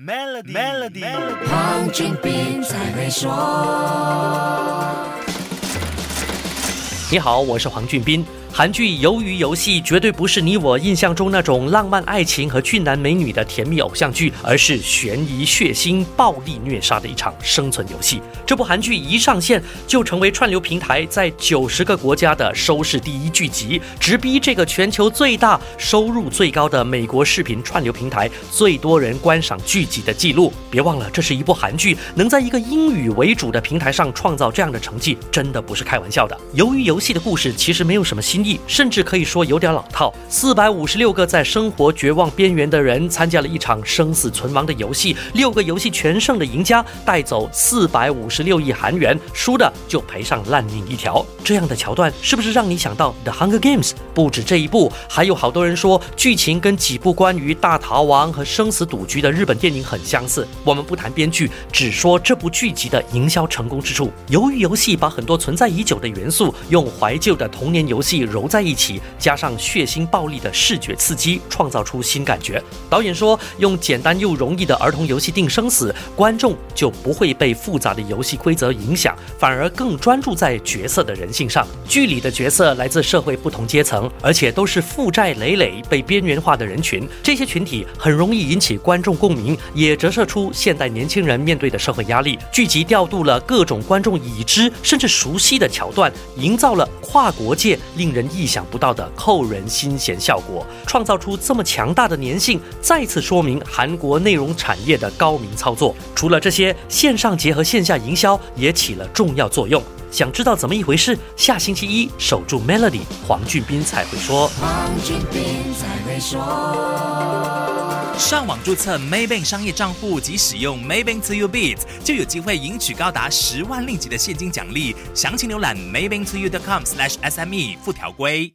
Melody，Melody，黄俊斌才会说。你好，我是黄俊斌。韩剧《鱿鱼游戏》绝对不是你我印象中那种浪漫爱情和俊男美女的甜蜜偶像剧，而是悬疑、血腥、暴力、虐杀的一场生存游戏。这部韩剧一上线就成为串流平台在九十个国家的收视第一剧集，直逼这个全球最大、收入最高的美国视频串流平台最多人观赏剧集的记录。别忘了，这是一部韩剧，能在一个英语为主的平台上创造这样的成绩，真的不是开玩笑的。鱿鱼游戏的故事其实没有什么新甚至可以说有点老套。四百五十六个在生活绝望边缘的人参加了一场生死存亡的游戏，六个游戏全胜的赢家带走四百五十六亿韩元，输的就赔上烂命一条。这样的桥段是不是让你想到《The Hunger Games》？不止这一部，还有好多人说剧情跟几部关于大逃亡和生死赌局的日本电影很相似。我们不谈编剧，只说这部剧集的营销成功之处。由于游戏把很多存在已久的元素用怀旧的童年游戏揉在一起，加上血腥暴力的视觉刺激，创造出新感觉。导演说，用简单又容易的儿童游戏定生死，观众就不会被复杂的游戏规则影响，反而更专注在角色的人性上。剧里的角色来自社会不同阶层，而且都是负债累累、被边缘化的人群。这些群体很容易引起观众共鸣，也折射出现代年轻人面对的社会压力。剧集调度了各种观众已知甚至熟悉的桥段，营造了跨国界令人人意想不到的扣人心弦效果，创造出这么强大的粘性，再次说明韩国内容产业的高明操作。除了这些，线上结合线下营销也起了重要作用。想知道怎么一回事？下星期一守住 Melody，黄俊斌才会说。黄俊斌才会说。上网注册 Maybank 商业账户及使用 Maybank To You Beats，就有机会赢取高达十万令吉的现金奖励。详情浏览 Maybank To You.com/SME 附条规。